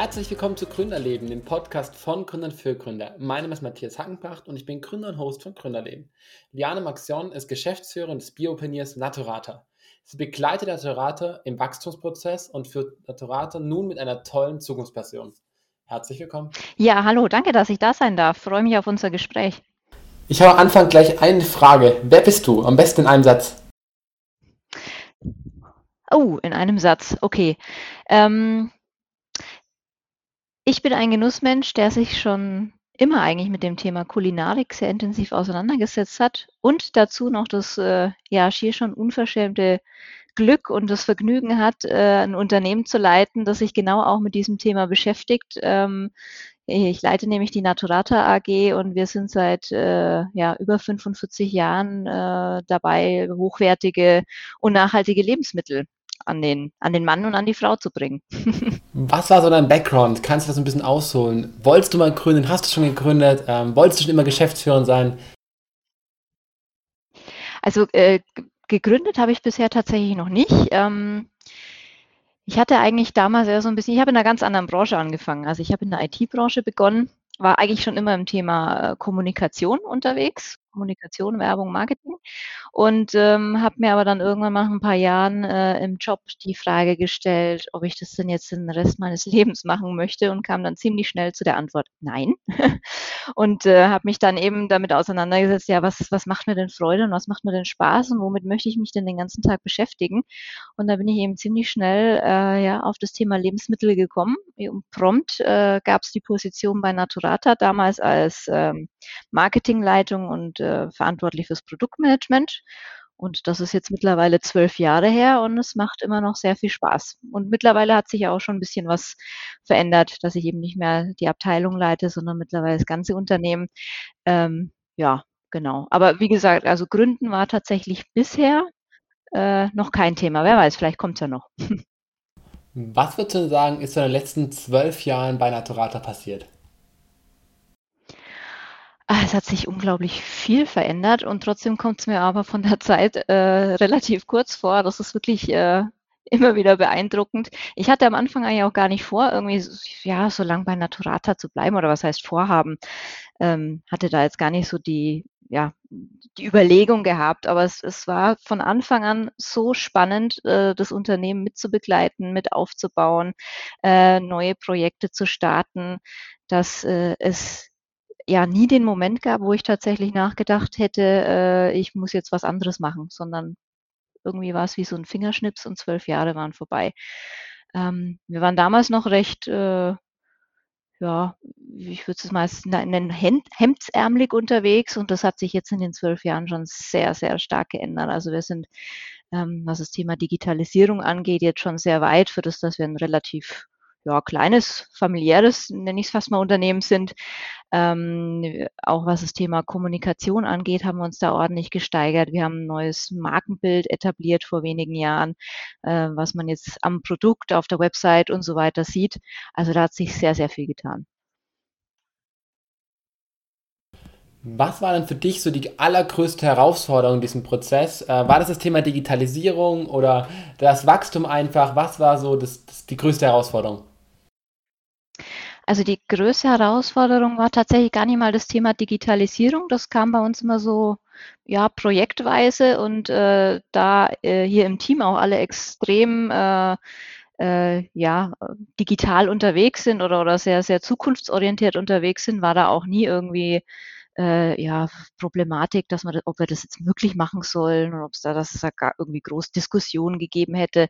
Herzlich willkommen zu Gründerleben, dem Podcast von Gründern für Gründer. Mein Name ist Matthias Hackenbracht und ich bin Gründer und Host von Gründerleben. Liane Maxion ist Geschäftsführerin des Biopioniers Naturata. Sie begleitet Naturata im Wachstumsprozess und führt Naturata nun mit einer tollen Zukunftspassion. Herzlich willkommen. Ja, hallo, danke, dass ich da sein darf. Freue mich auf unser Gespräch. Ich habe am Anfang gleich eine Frage. Wer bist du? Am besten in einem Satz. Oh, in einem Satz. Okay. Ähm, ich bin ein Genussmensch, der sich schon immer eigentlich mit dem Thema Kulinarik sehr intensiv auseinandergesetzt hat und dazu noch das, äh, ja, schier schon unverschämte Glück und das Vergnügen hat, äh, 'n Unternehmen zu leiten, das sich genau auch mit diesem Thema beschäftigt. Ähm, ich leite nämlich die Naturata AG und wir sind seit, äh, ja, über 45 Jahren, äh, dabei, hochwertige und nachhaltige Lebensmittel an den, an den Mann und an die Frau zu bringen. Was war so dein Background? Kannst du das ein bisschen ausholen? Wolltest du mal gründen? Hast du schon gegründet? Ähm, wolltest du schon immer Geschäftsführer sein? Also äh, gegründet habe ich bisher tatsächlich noch nicht. Ähm, ich hatte eigentlich damals eher so ein bisschen, ich habe in einer ganz anderen Branche angefangen. Also ich habe in der IT-Branche begonnen, war eigentlich schon immer im Thema äh, Kommunikation unterwegs, Kommunikation, Werbung, Marketing. Und ähm, habe mir aber dann irgendwann nach ein paar Jahren äh, im Job die Frage gestellt, ob ich das denn jetzt den Rest meines Lebens machen möchte und kam dann ziemlich schnell zu der Antwort Nein. und äh, habe mich dann eben damit auseinandergesetzt, ja, was, was macht mir denn Freude und was macht mir denn Spaß und womit möchte ich mich denn den ganzen Tag beschäftigen? Und da bin ich eben ziemlich schnell äh, ja, auf das Thema Lebensmittel gekommen. Und prompt äh, gab es die Position bei Naturata damals als ähm, Marketingleitung und äh, verantwortlich fürs Produktmanagement. Und das ist jetzt mittlerweile zwölf Jahre her und es macht immer noch sehr viel Spaß. Und mittlerweile hat sich auch schon ein bisschen was verändert, dass ich eben nicht mehr die Abteilung leite, sondern mittlerweile das ganze Unternehmen. Ähm, ja, genau. Aber wie gesagt, also Gründen war tatsächlich bisher äh, noch kein Thema. Wer weiß, vielleicht kommt es ja noch. Was würdest du sagen, ist in den letzten zwölf Jahren bei Naturata passiert? Ah, es hat sich unglaublich viel verändert und trotzdem kommt es mir aber von der Zeit äh, relativ kurz vor. Das ist wirklich äh, immer wieder beeindruckend. Ich hatte am Anfang eigentlich auch gar nicht vor, irgendwie ja, so lang bei Naturata zu bleiben oder was heißt vorhaben. Ähm, hatte da jetzt gar nicht so die, ja, die Überlegung gehabt, aber es, es war von Anfang an so spannend, äh, das Unternehmen mitzubegleiten, mit aufzubauen, äh, neue Projekte zu starten, dass äh, es ja nie den Moment gab, wo ich tatsächlich nachgedacht hätte, äh, ich muss jetzt was anderes machen, sondern irgendwie war es wie so ein Fingerschnips und zwölf Jahre waren vorbei. Ähm, wir waren damals noch recht, äh, ja, ich würde es meist nennen, Hemd, hemdsärmelig unterwegs und das hat sich jetzt in den zwölf Jahren schon sehr, sehr stark geändert. Also wir sind, ähm, was das Thema Digitalisierung angeht, jetzt schon sehr weit für das, dass wir ein relativ ja, kleines, familiäres, nenne ich es fast mal, Unternehmen sind. Ähm, auch was das Thema Kommunikation angeht, haben wir uns da ordentlich gesteigert. Wir haben ein neues Markenbild etabliert vor wenigen Jahren, äh, was man jetzt am Produkt, auf der Website und so weiter sieht. Also da hat sich sehr, sehr viel getan. Was war denn für dich so die allergrößte Herausforderung in diesem Prozess? Äh, war das das Thema Digitalisierung oder das Wachstum einfach? Was war so das, das, die größte Herausforderung? Also die größte Herausforderung war tatsächlich gar nicht mal das Thema Digitalisierung. Das kam bei uns immer so ja projektweise und äh, da äh, hier im Team auch alle extrem äh, äh, ja digital unterwegs sind oder, oder sehr sehr zukunftsorientiert unterwegs sind, war da auch nie irgendwie äh, ja, Problematik, dass man, ob wir das jetzt möglich machen sollen oder ob es da, dass gar irgendwie groß Diskussionen gegeben hätte.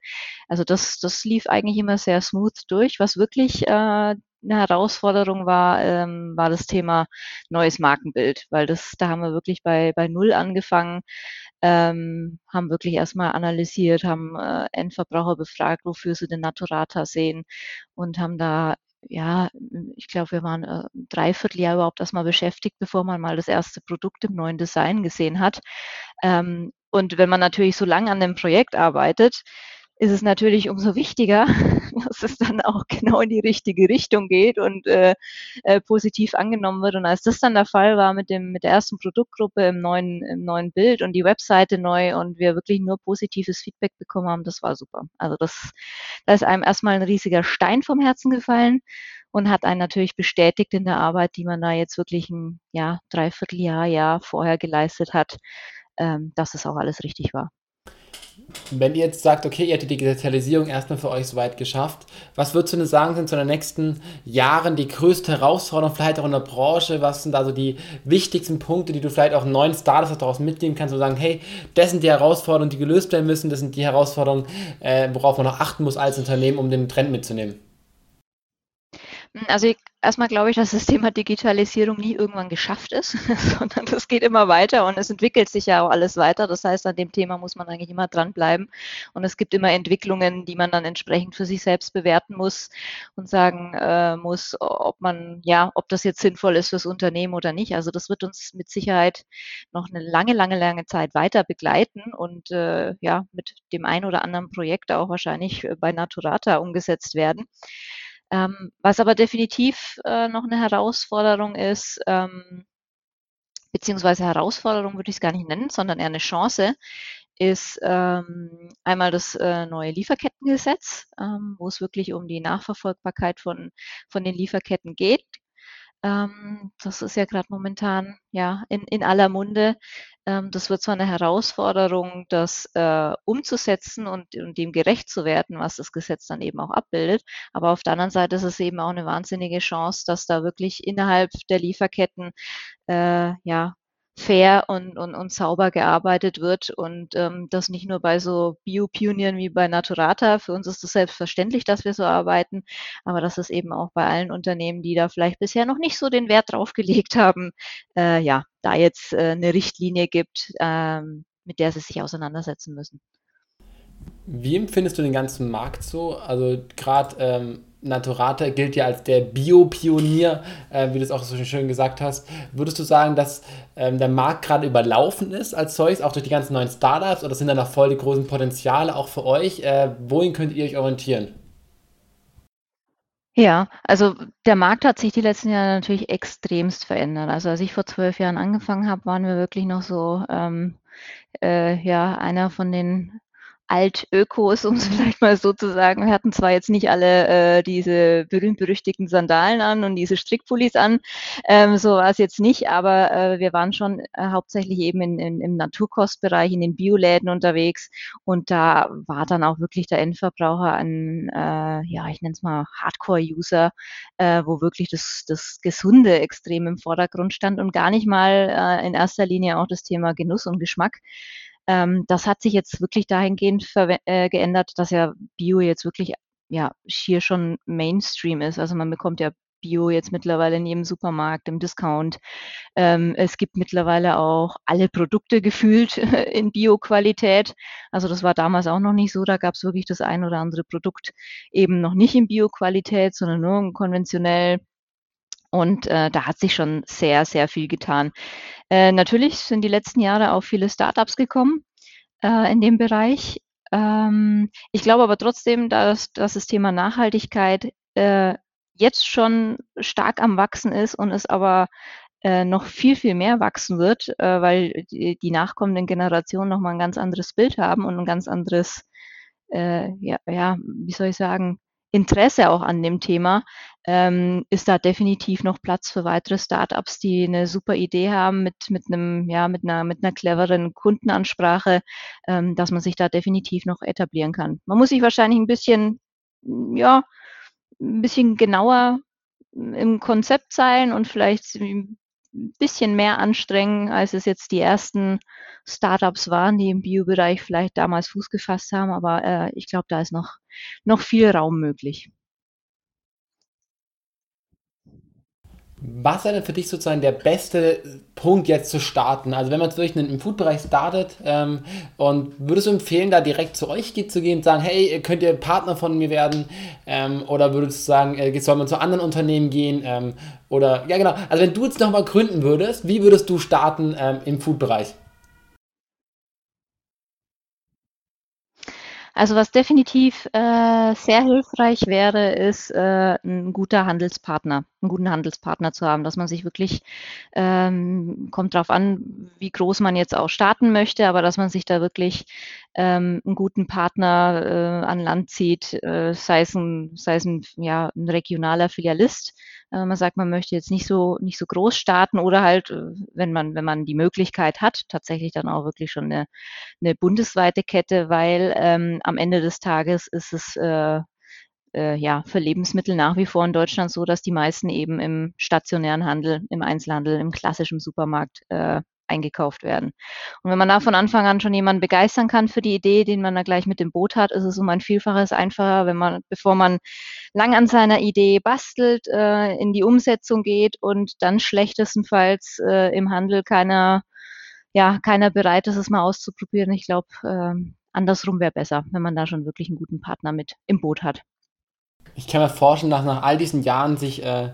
Also das, das lief eigentlich immer sehr smooth durch. Was wirklich äh, eine Herausforderung war, ähm, war das Thema neues Markenbild, weil das, da haben wir wirklich bei, bei Null angefangen, ähm, haben wirklich erstmal analysiert, haben äh, Endverbraucher befragt, wofür sie den Naturata sehen und haben da ja, ich glaube, wir waren äh, ein Dreivierteljahr überhaupt erstmal beschäftigt, bevor man mal das erste Produkt im neuen Design gesehen hat. Ähm, und wenn man natürlich so lange an dem Projekt arbeitet, ist es natürlich umso wichtiger, dass es dann auch genau in die richtige Richtung geht und äh, äh, positiv angenommen wird. Und als das dann der Fall war mit dem mit der ersten Produktgruppe im neuen im neuen Bild und die Webseite neu und wir wirklich nur positives Feedback bekommen haben, das war super. Also das da ist einem erstmal ein riesiger Stein vom Herzen gefallen und hat einen natürlich bestätigt in der Arbeit, die man da jetzt wirklich ein ja Dreivierteljahr Jahr vorher geleistet hat, ähm, dass es auch alles richtig war. Wenn ihr jetzt sagt, okay, ihr habt die Digitalisierung erstmal für euch soweit geschafft, was würdest du denn sagen, sind so in den nächsten Jahren die größte Herausforderung, vielleicht auch in der Branche? Was sind also die wichtigsten Punkte, die du vielleicht auch neuen Startups daraus mitnehmen kannst und sagen, hey, das sind die Herausforderungen, die gelöst werden müssen, das sind die Herausforderungen, äh, worauf man noch achten muss als Unternehmen, um den Trend mitzunehmen? Also ich, erstmal glaube ich, dass das Thema Digitalisierung nie irgendwann geschafft ist, sondern das geht immer weiter und es entwickelt sich ja auch alles weiter. Das heißt, an dem Thema muss man eigentlich immer dranbleiben. Und es gibt immer Entwicklungen, die man dann entsprechend für sich selbst bewerten muss und sagen äh, muss, ob man, ja, ob das jetzt sinnvoll ist fürs Unternehmen oder nicht. Also das wird uns mit Sicherheit noch eine lange, lange, lange Zeit weiter begleiten und äh, ja, mit dem ein oder anderen Projekt auch wahrscheinlich bei Naturata umgesetzt werden. Ähm, was aber definitiv äh, noch eine Herausforderung ist, ähm, beziehungsweise Herausforderung würde ich es gar nicht nennen, sondern eher eine Chance, ist ähm, einmal das äh, neue Lieferkettengesetz, ähm, wo es wirklich um die Nachverfolgbarkeit von, von den Lieferketten geht. Ähm, das ist ja gerade momentan ja in, in aller Munde. Ähm, das wird zwar eine Herausforderung, das äh, umzusetzen und, und dem gerecht zu werden, was das Gesetz dann eben auch abbildet. Aber auf der anderen Seite ist es eben auch eine wahnsinnige Chance, dass da wirklich innerhalb der Lieferketten äh, ja fair und, und, und sauber gearbeitet wird und ähm, das nicht nur bei so Bio-Pionieren wie bei Naturata. Für uns ist es selbstverständlich, dass wir so arbeiten, aber dass es eben auch bei allen Unternehmen, die da vielleicht bisher noch nicht so den Wert drauf gelegt haben, äh, ja, da jetzt äh, eine Richtlinie gibt, ähm, mit der sie sich auseinandersetzen müssen. Wie empfindest du den ganzen Markt so? Also gerade ähm, Naturata gilt ja als der Bio-Pionier, äh, wie du es auch so schön gesagt hast. Würdest du sagen, dass ähm, der Markt gerade überlaufen ist als solches, auch durch die ganzen neuen Startups, oder sind da noch voll die großen Potenziale auch für euch? Äh, wohin könnt ihr euch orientieren? Ja, also der Markt hat sich die letzten Jahre natürlich extremst verändert. Also als ich vor zwölf Jahren angefangen habe, waren wir wirklich noch so ähm, äh, ja einer von den Altökos, um es vielleicht mal so zu sagen. Wir hatten zwar jetzt nicht alle äh, diese berühmt-berüchtigten Sandalen an und diese Strickpullis an, ähm, so war es jetzt nicht, aber äh, wir waren schon äh, hauptsächlich eben in, in, im Naturkostbereich, in den Bioläden unterwegs und da war dann auch wirklich der Endverbraucher ein, äh, ja, ich nenne es mal Hardcore-User, äh, wo wirklich das, das Gesunde extrem im Vordergrund stand und gar nicht mal äh, in erster Linie auch das Thema Genuss und Geschmack. Ähm, das hat sich jetzt wirklich dahingehend äh, geändert, dass ja Bio jetzt wirklich ja hier schon Mainstream ist. Also man bekommt ja Bio jetzt mittlerweile in jedem Supermarkt, im Discount. Ähm, es gibt mittlerweile auch alle Produkte gefühlt in Bio-Qualität. Also das war damals auch noch nicht so. Da gab es wirklich das ein oder andere Produkt eben noch nicht in Bio-Qualität, sondern nur konventionell. Und äh, da hat sich schon sehr, sehr viel getan. Äh, natürlich sind die letzten Jahre auch viele Startups gekommen äh, in dem Bereich. Ähm, ich glaube aber trotzdem, dass, dass das Thema Nachhaltigkeit äh, jetzt schon stark am Wachsen ist und es aber äh, noch viel, viel mehr wachsen wird, äh, weil die, die nachkommenden Generationen nochmal ein ganz anderes Bild haben und ein ganz anderes, ja, ja, wie soll ich sagen, Interesse auch an dem Thema, ähm, ist da definitiv noch Platz für weitere Startups, die eine super Idee haben mit, mit einem, ja, mit einer, mit einer cleveren Kundenansprache, ähm, dass man sich da definitiv noch etablieren kann. Man muss sich wahrscheinlich ein bisschen, ja, ein bisschen genauer im Konzept sein und vielleicht ein bisschen mehr anstrengen, als es jetzt die ersten Startups waren, die im Bio-Bereich vielleicht damals Fuß gefasst haben. Aber äh, ich glaube, da ist noch, noch viel Raum möglich. Was wäre denn für dich sozusagen der beste Punkt jetzt zu starten? Also wenn man durch einen im Food-Bereich startet ähm, und würdest du empfehlen, da direkt zu euch zu gehen und sagen, hey, könnt ihr Partner von mir werden? Ähm, oder würdest du sagen, äh, soll man zu anderen Unternehmen gehen? Ähm, oder ja genau, also wenn du jetzt nochmal gründen würdest, wie würdest du starten ähm, im Food-Bereich? Also was definitiv äh, sehr hilfreich wäre, ist äh, ein guter Handelspartner, einen guten Handelspartner zu haben, dass man sich wirklich, ähm, kommt darauf an, wie groß man jetzt auch starten möchte, aber dass man sich da wirklich ähm, einen guten Partner äh, an Land zieht, äh, sei es ein, sei es ein, ja, ein regionaler Filialist, äh, man sagt, man möchte jetzt nicht so, nicht so groß starten oder halt, äh, wenn man, wenn man die Möglichkeit hat, tatsächlich dann auch wirklich schon eine, eine bundesweite Kette, weil ähm, am Ende des Tages ist es äh, äh, ja für Lebensmittel nach wie vor in Deutschland so, dass die meisten eben im stationären Handel, im Einzelhandel, im klassischen Supermarkt äh, eingekauft werden. Und wenn man da von Anfang an schon jemanden begeistern kann für die Idee, den man da gleich mit dem Boot hat, ist es um ein Vielfaches einfacher, wenn man, bevor man lang an seiner Idee bastelt, äh, in die Umsetzung geht und dann schlechtestenfalls äh, im Handel keiner, ja, keiner bereit ist, es mal auszuprobieren. Ich glaube, äh, andersrum wäre besser, wenn man da schon wirklich einen guten Partner mit im Boot hat. Ich kann mir vorstellen, dass nach all diesen Jahren sich äh,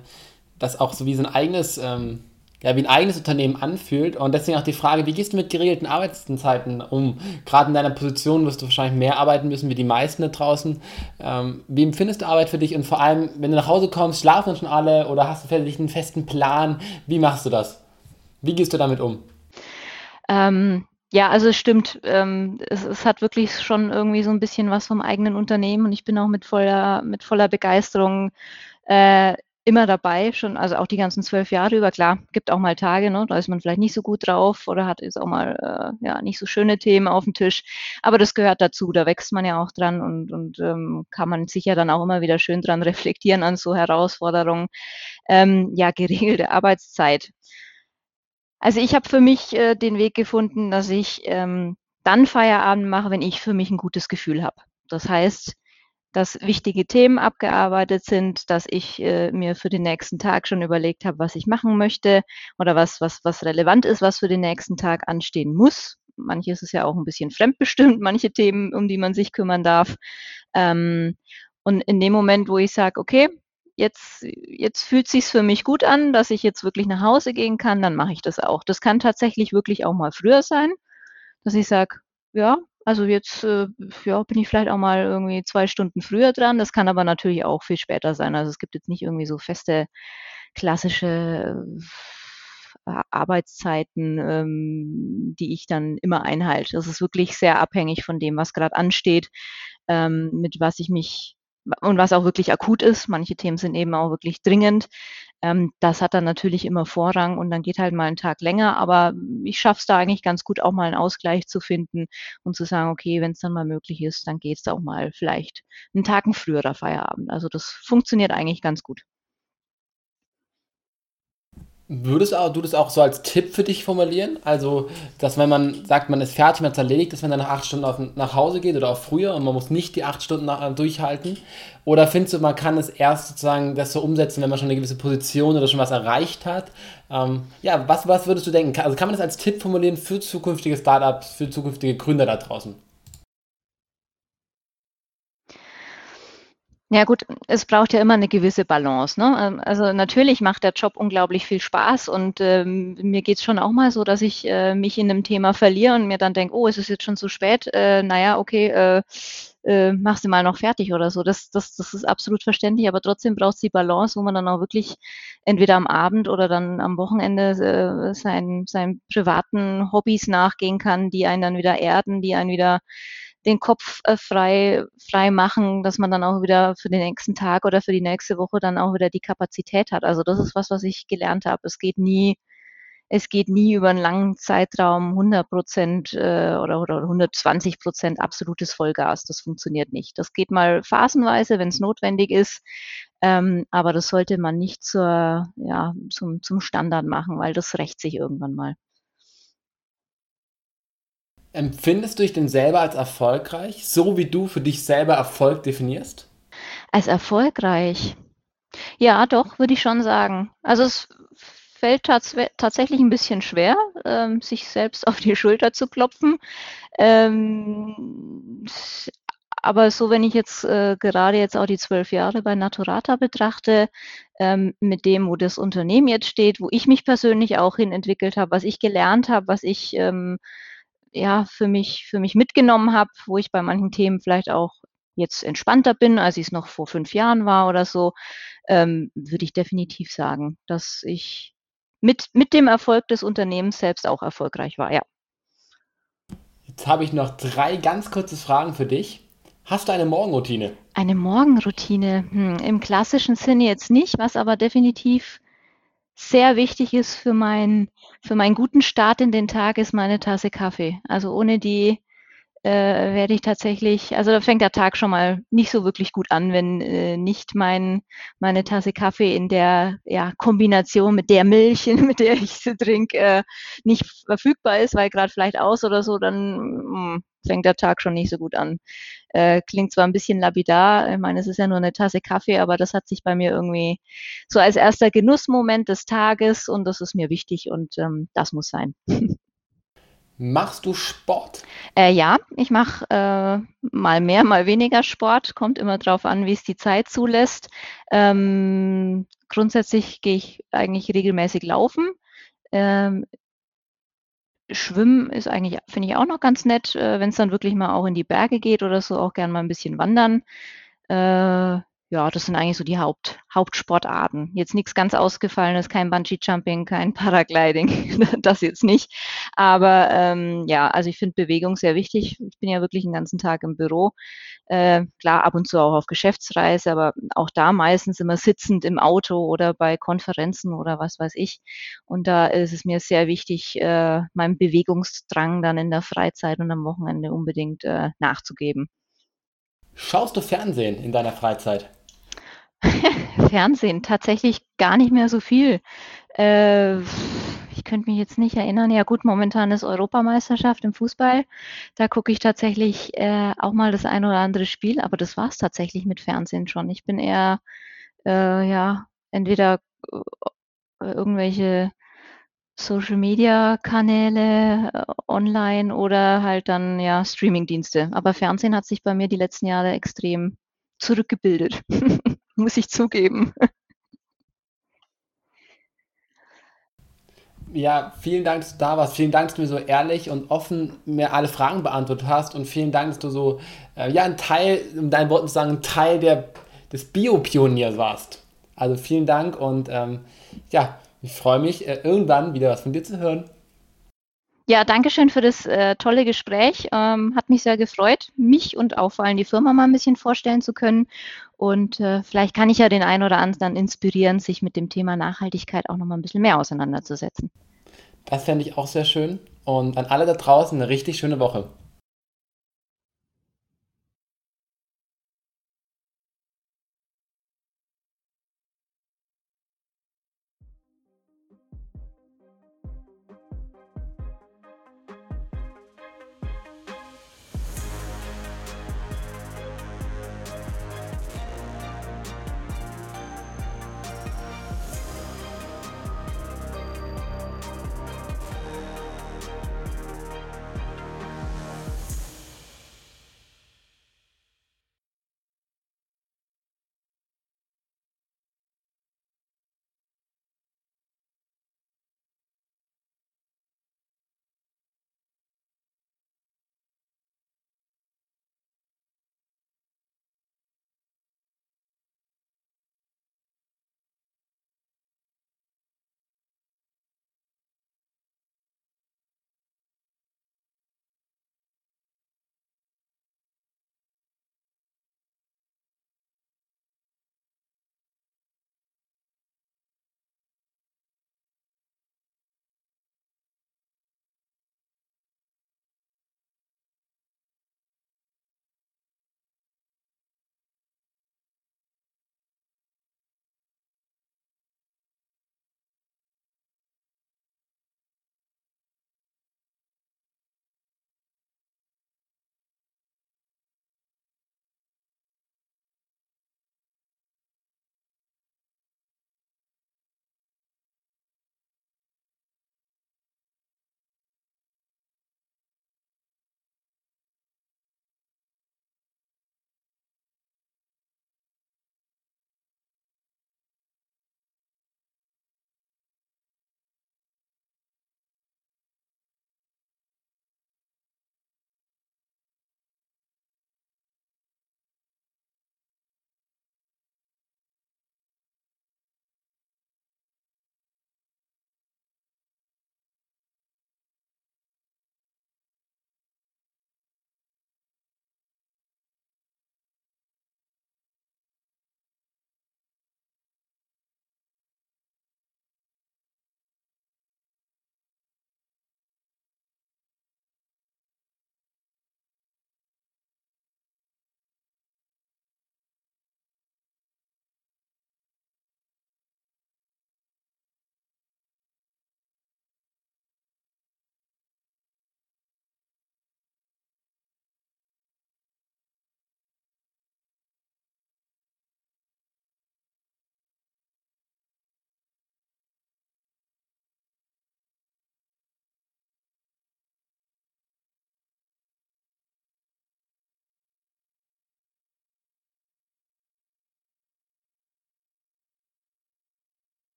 das auch so wie so ein eigenes ähm ja, wie ein eigenes Unternehmen anfühlt. Und deswegen auch die Frage, wie gehst du mit geregelten Arbeitszeiten um? Gerade in deiner Position wirst du wahrscheinlich mehr arbeiten müssen wie die meisten da draußen. Ähm, wie empfindest du Arbeit für dich? Und vor allem, wenn du nach Hause kommst, schlafen schon alle oder hast du vielleicht einen festen Plan? Wie machst du das? Wie gehst du damit um? Ähm, ja, also es stimmt. Ähm, es, es, hat wirklich schon irgendwie so ein bisschen was vom eigenen Unternehmen und ich bin auch mit voller, mit voller Begeisterung äh, immer dabei, schon, also auch die ganzen zwölf Jahre über. Klar, gibt auch mal Tage, ne, da ist man vielleicht nicht so gut drauf oder hat jetzt auch mal äh, ja nicht so schöne Themen auf dem Tisch. Aber das gehört dazu, da wächst man ja auch dran und, und ähm, kann man sicher dann auch immer wieder schön dran reflektieren an so Herausforderungen. Ähm, ja, geregelte Arbeitszeit. Also ich habe für mich äh, den Weg gefunden, dass ich ähm, dann Feierabend mache, wenn ich für mich ein gutes Gefühl habe. Das heißt, dass wichtige Themen abgearbeitet sind, dass ich äh, mir für den nächsten Tag schon überlegt habe, was ich machen möchte oder was, was, was relevant ist, was für den nächsten Tag anstehen muss. Manches ist ja auch ein bisschen fremdbestimmt, manche Themen, um die man sich kümmern darf. Ähm, und in dem Moment, wo ich sage, okay, jetzt, jetzt fühlt sich's für mich gut an, dass ich jetzt wirklich nach Hause gehen kann, dann mache ich das auch. Das kann tatsächlich wirklich auch mal früher sein, dass ich sage, ja, also jetzt äh, ja, bin ich vielleicht auch mal irgendwie zwei Stunden früher dran. Das kann aber natürlich auch viel später sein. Also es gibt jetzt nicht irgendwie so feste klassische äh, Arbeitszeiten, ähm, die ich dann immer einhalte. Das ist wirklich sehr abhängig von dem, was gerade ansteht, ähm, mit was ich mich und was auch wirklich akut ist. Manche Themen sind eben auch wirklich dringend. Ähm, das hat dann natürlich immer Vorrang und dann geht halt mal ein Tag länger, aber ich schaffe es da eigentlich ganz gut, auch mal einen Ausgleich zu finden und zu sagen, okay, wenn es dann mal möglich ist, dann geht es auch mal vielleicht einen Tag ein früherer Feierabend. Also das funktioniert eigentlich ganz gut. Würdest du das auch so als Tipp für dich formulieren? Also, dass wenn man sagt, man ist fertig, man es erledigt, dass man dann nach acht Stunden auf, nach Hause geht oder auch früher und man muss nicht die acht Stunden nach, durchhalten? Oder findest du, man kann es erst sozusagen das so umsetzen, wenn man schon eine gewisse Position oder schon was erreicht hat? Ähm, ja, was, was würdest du denken? Also kann man das als Tipp formulieren für zukünftige Startups, für zukünftige Gründer da draußen? Ja gut, es braucht ja immer eine gewisse Balance. Ne? Ähm, also natürlich macht der Job unglaublich viel Spaß und ähm, mir geht's schon auch mal so, dass ich äh, mich in einem Thema verliere und mir dann denke, oh, es ist jetzt schon zu spät, äh, naja, okay, äh, äh, mach sie mal noch fertig oder so. Das, das, das ist absolut verständlich, aber trotzdem braucht die Balance, wo man dann auch wirklich entweder am Abend oder dann am Wochenende äh, seinen, seinen privaten Hobbys nachgehen kann, die einen dann wieder erden, die einen wieder den Kopf äh, frei, frei machen, dass man dann auch wieder für den nächsten Tag oder für die nächste Woche dann auch wieder die Kapazität hat. Also das ist was, was ich gelernt habe. Es geht nie, es geht nie über einen langen Zeitraum 100 Prozent äh, oder, oder 120 Prozent absolutes Vollgas. Das funktioniert nicht. Das geht mal phasenweise, wenn es notwendig ist. Ähm, aber das sollte man nicht zur, ja, zum, zum Standard machen, weil das rächt sich irgendwann mal. Empfindest du dich denn selber als erfolgreich, so wie du für dich selber Erfolg definierst? Als erfolgreich? Ja, doch, würde ich schon sagen. Also es fällt tats tatsächlich ein bisschen schwer, ähm, sich selbst auf die Schulter zu klopfen. Ähm, aber so, wenn ich jetzt äh, gerade jetzt auch die zwölf Jahre bei Naturata betrachte, ähm, mit dem, wo das Unternehmen jetzt steht, wo ich mich persönlich auch hin entwickelt habe, was ich gelernt habe, was ich ähm, ja, für mich, für mich mitgenommen habe, wo ich bei manchen Themen vielleicht auch jetzt entspannter bin, als ich es noch vor fünf Jahren war oder so, ähm, würde ich definitiv sagen, dass ich mit, mit dem Erfolg des Unternehmens selbst auch erfolgreich war, ja. Jetzt habe ich noch drei ganz kurze Fragen für dich. Hast du eine Morgenroutine? Eine Morgenroutine, hm, im klassischen Sinne jetzt nicht, was aber definitiv sehr wichtig ist für meinen für meinen guten Start in den Tag, ist meine Tasse Kaffee. Also ohne die äh, werde ich tatsächlich, also da fängt der Tag schon mal nicht so wirklich gut an, wenn äh, nicht mein, meine Tasse Kaffee in der ja, Kombination mit der Milch, mit der ich sie trinke, äh, nicht verfügbar ist, weil gerade vielleicht aus oder so, dann mh, hm, fängt der Tag schon nicht so gut an. Äh, klingt zwar ein bisschen lapidar, ich meine, es ist ja nur eine Tasse Kaffee, aber das hat sich bei mir irgendwie so als erster Genussmoment des Tages und das ist mir wichtig und ähm, das muss sein. Machst du Sport? Äh, ja, ich mache äh, mal mehr, mal weniger Sport. Kommt immer drauf an, wie es die Zeit zulässt. Ähm, grundsätzlich gehe ich eigentlich regelmäßig laufen. Ähm, Schwimmen ist eigentlich, finde ich auch noch ganz nett, äh, wenn es dann wirklich mal auch in die Berge geht oder so, auch gern mal ein bisschen wandern. Äh, ja, das sind eigentlich so die Haupt Hauptsportarten. Jetzt nichts ganz Ausgefallenes, kein Bungee-Jumping, kein Paragliding, das jetzt nicht. Aber ähm, ja, also ich finde Bewegung sehr wichtig. Ich bin ja wirklich den ganzen Tag im Büro. Äh, klar, ab und zu auch auf Geschäftsreise, aber auch da meistens immer sitzend im Auto oder bei Konferenzen oder was weiß ich. Und da ist es mir sehr wichtig, äh, meinem Bewegungsdrang dann in der Freizeit und am Wochenende unbedingt äh, nachzugeben. Schaust du Fernsehen in deiner Freizeit? Fernsehen, tatsächlich gar nicht mehr so viel. Äh, könnte mich jetzt nicht erinnern. Ja gut, momentan ist Europameisterschaft im Fußball. Da gucke ich tatsächlich äh, auch mal das ein oder andere Spiel, aber das war es tatsächlich mit Fernsehen schon. Ich bin eher, äh, ja, entweder äh, irgendwelche Social-Media-Kanäle äh, online oder halt dann ja Streaming-Dienste. Aber Fernsehen hat sich bei mir die letzten Jahre extrem zurückgebildet, muss ich zugeben. Ja, vielen Dank, dass du da warst. Vielen Dank, dass du mir so ehrlich und offen mir alle Fragen beantwortet hast. Und vielen Dank, dass du so, äh, ja, ein Teil, um deinen Worten zu sagen, ein Teil der, des Bio-Pioniers warst. Also vielen Dank und ähm, ja, ich freue mich, äh, irgendwann wieder was von dir zu hören. Ja, danke schön für das äh, tolle Gespräch. Ähm, hat mich sehr gefreut, mich und auch vor allem die Firma mal ein bisschen vorstellen zu können. Und äh, vielleicht kann ich ja den einen oder anderen inspirieren, sich mit dem Thema Nachhaltigkeit auch noch mal ein bisschen mehr auseinanderzusetzen. Das fände ich auch sehr schön. Und an alle da draußen eine richtig schöne Woche.